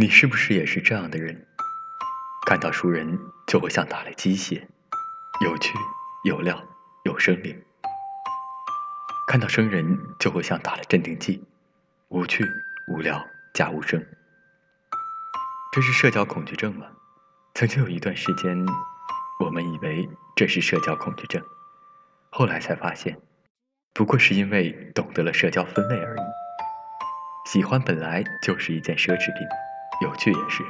你是不是也是这样的人？看到熟人就会像打了鸡血，有趣、有料、有生灵；看到生人就会像打了镇定剂，无趣、无聊假无声。这是社交恐惧症吗？曾经有一段时间，我们以为这是社交恐惧症，后来才发现，不过是因为懂得了社交分类而已。喜欢本来就是一件奢侈品。有趣也是，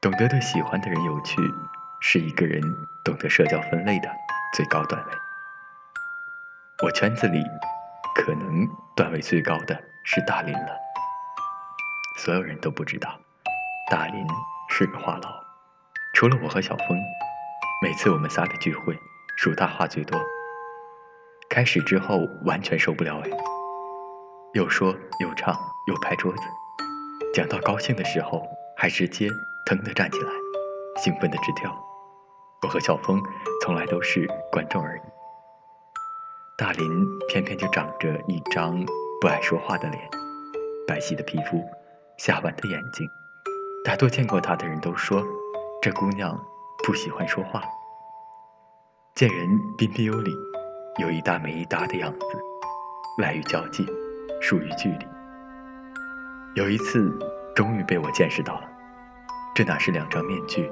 懂得对喜欢的人有趣，是一个人懂得社交分类的最高段位。我圈子里，可能段位最高的是大林了。所有人都不知道，大林是个话痨。除了我和小峰，每次我们仨的聚会，数他话最多。开始之后完全受不了哎，又说又唱又拍桌子。讲到高兴的时候，还直接腾地站起来，兴奋的直跳。我和小峰从来都是观众而已。大林偏偏就长着一张不爱说话的脸，白皙的皮肤，下弯的眼睛。大多见过她的人都说，这姑娘不喜欢说话。见人彬彬有礼，有一搭没一搭的样子，赖于交际，疏于距离。有一次，终于被我见识到了，这哪是两张面具，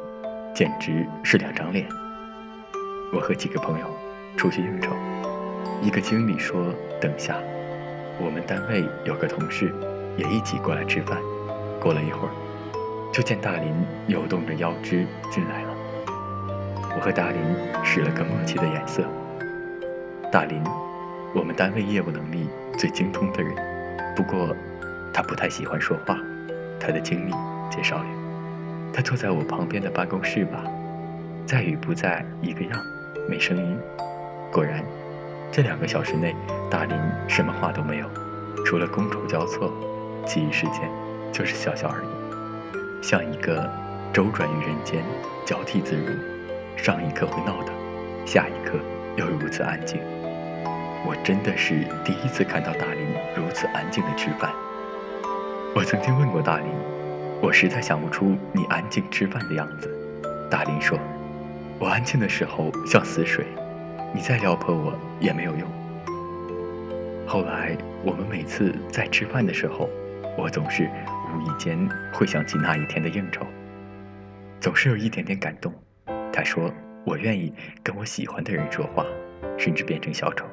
简直是两张脸。我和几个朋友出去应酬，一个经理说：“等下，我们单位有个同事也一起过来吃饭。”过了一会儿，就见大林扭动着腰肢进来了。我和大林使了个默契的眼色。大林，我们单位业务能力最精通的人，不过。他不太喜欢说话，他的经历介绍语，他坐在我旁边的办公室吧，在与不在一个样，没声音。果然，这两个小时内，大林什么话都没有，除了觥筹交错，其余时间就是笑笑而已，像一个周转于人间，交替自如，上一刻会闹的，下一刻又如此安静。我真的是第一次看到大林如此安静的吃饭。我曾经问过大林，我实在想不出你安静吃饭的样子。大林说：“我安静的时候像死水，你再撩拨我也没有用。”后来我们每次在吃饭的时候，我总是无意间会想起那一天的应酬，总是有一点点感动。他说：“我愿意跟我喜欢的人说话，甚至变成小丑，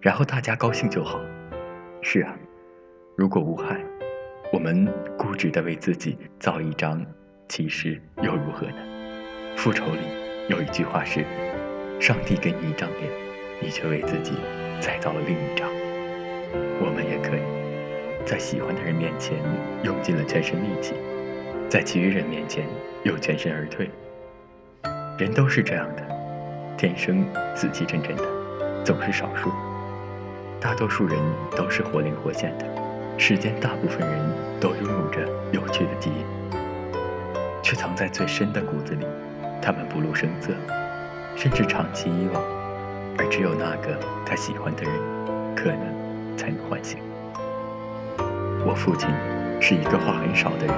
然后大家高兴就好。”是啊，如果无害。我们固执地为自己造一张，其实又如何呢？复仇里有一句话是：“上帝给你一张脸，你却为自己再造了另一张。”我们也可以在喜欢的人面前用尽了全身力气，在其余人面前又全身而退。人都是这样的，天生死气沉沉的，总是少数。大多数人都是活灵活现的。世间大部分人都拥有着有趣的基因，却藏在最深的骨子里。他们不露声色，甚至长期遗忘，而只有那个他喜欢的人，可能才能唤醒。我父亲是一个话很少的人，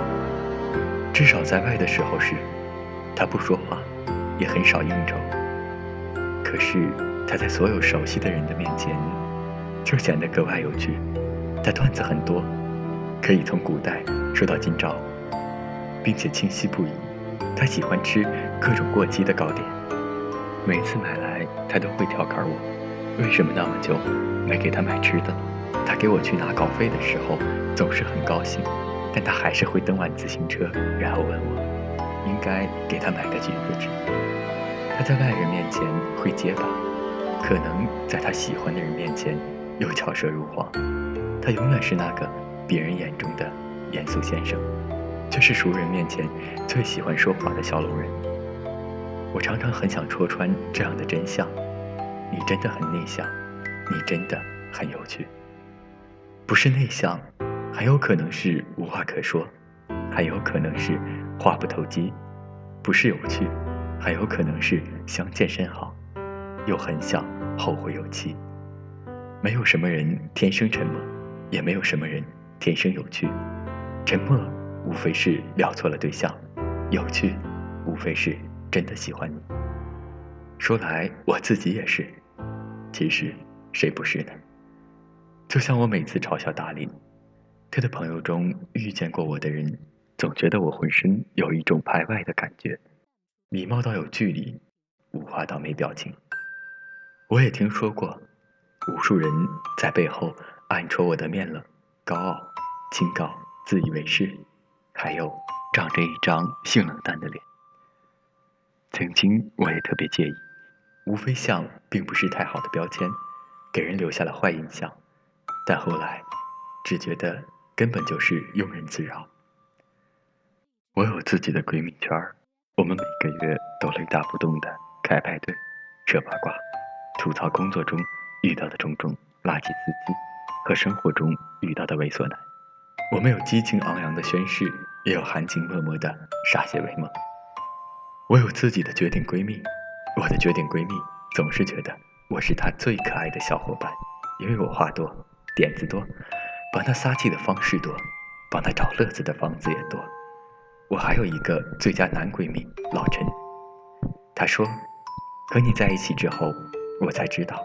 至少在外的时候是。他不说话，也很少应酬。可是他在所有熟悉的人的面前，就显得格外有趣。他段子很多，可以从古代说到今朝，并且清晰不已。他喜欢吃各种过期的糕点，每次买来他都会调侃我，为什么那么久没给他买吃的。他给我去拿稿费的时候总是很高兴，但他还是会蹬完自行车，然后问我应该给他买个橘子吃。他在外人面前会结巴，可能在他喜欢的人面前又巧舌如簧。他永远是那个别人眼中的严肃先生，却是熟人面前最喜欢说话的小龙人。我常常很想戳穿这样的真相：你真的很内向，你真的很有趣。不是内向，很有可能是无话可说，还有可能是话不投机；不是有趣，很有可能是相见甚好，又很想后会有期。没有什么人天生沉默。也没有什么人天生有趣，沉默无非是聊错了对象；有趣，无非是真的喜欢你。说来我自己也是，其实谁不是呢？就像我每次嘲笑大林，他的朋友中遇见过我的人，总觉得我浑身有一种排外的感觉，礼貌到有距离，无话到没表情。我也听说过，无数人在背后暗戳我的面冷、高傲、清高、自以为是，还有长着一张性冷淡的脸。曾经我也特别介意，无非像并不是太好的标签，给人留下了坏印象。但后来，只觉得根本就是庸人自扰。我有自己的闺蜜圈我们每个月都雷打不动的开派对、扯八卦。吐槽工作中遇到的种种垃圾司机和生活中遇到的猥琐男，我们有激情昂扬的宣誓，也有含情脉脉的歃血为盟。我有自己的绝顶闺蜜，我的绝顶闺蜜总是觉得我是她最可爱的小伙伴，因为我话多，点子多，帮她撒气的方式多，帮她找乐子的方子也多。我还有一个最佳男闺蜜老陈，他说，和你在一起之后。我才知道，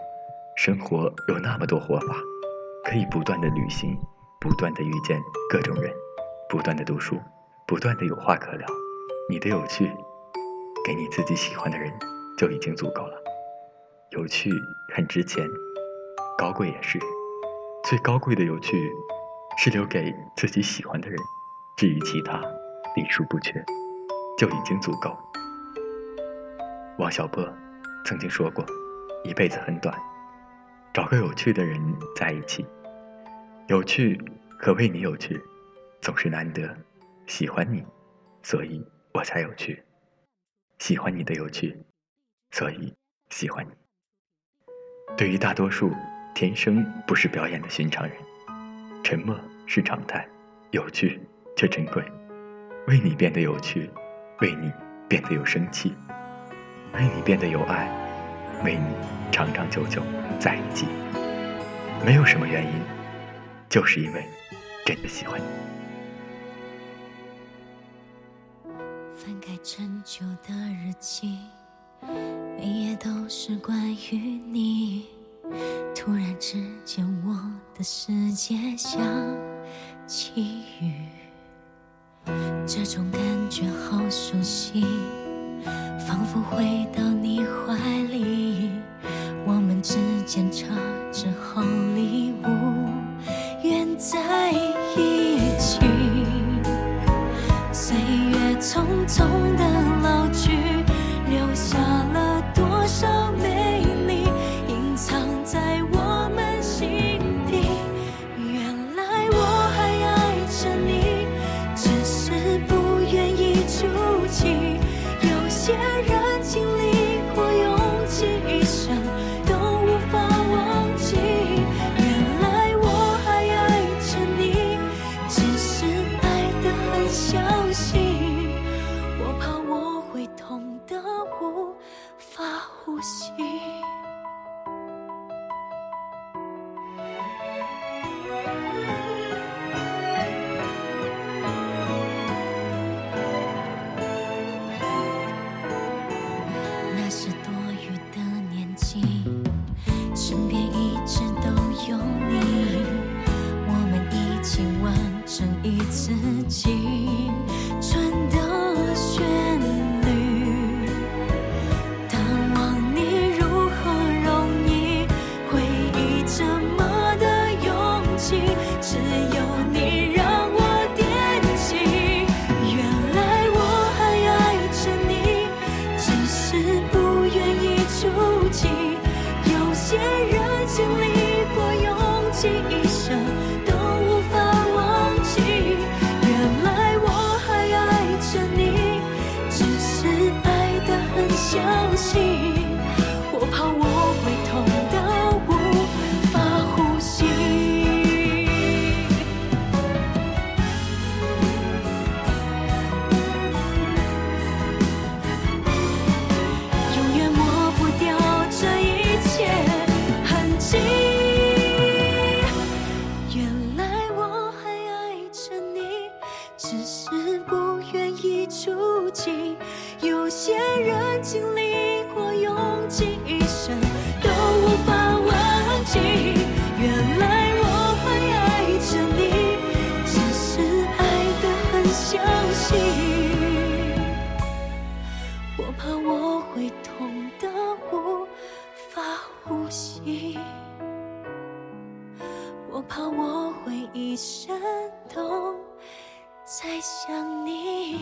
生活有那么多活法，可以不断的旅行，不断的遇见各种人，不断的读书，不断的有话可聊。你的有趣，给你自己喜欢的人就已经足够了。有趣很值钱，高贵也是。最高贵的有趣，是留给自己喜欢的人。至于其他，礼数不缺，就已经足够。王小波曾经说过。一辈子很短，找个有趣的人在一起。有趣可为你有趣，总是难得。喜欢你，所以我才有趣。喜欢你的有趣，所以喜欢你。对于大多数天生不是表演的寻常人，沉默是常态，有趣却珍贵。为你变得有趣，为你变得有生气，为你变得有爱。为你长长久久在一起，没有什么原因，就是因为真的喜欢你。翻开陈旧的日记，每页都是关于你。突然之间，我的世界像起雨，这种感觉好熟悉，仿佛回到想是。一生都在想你。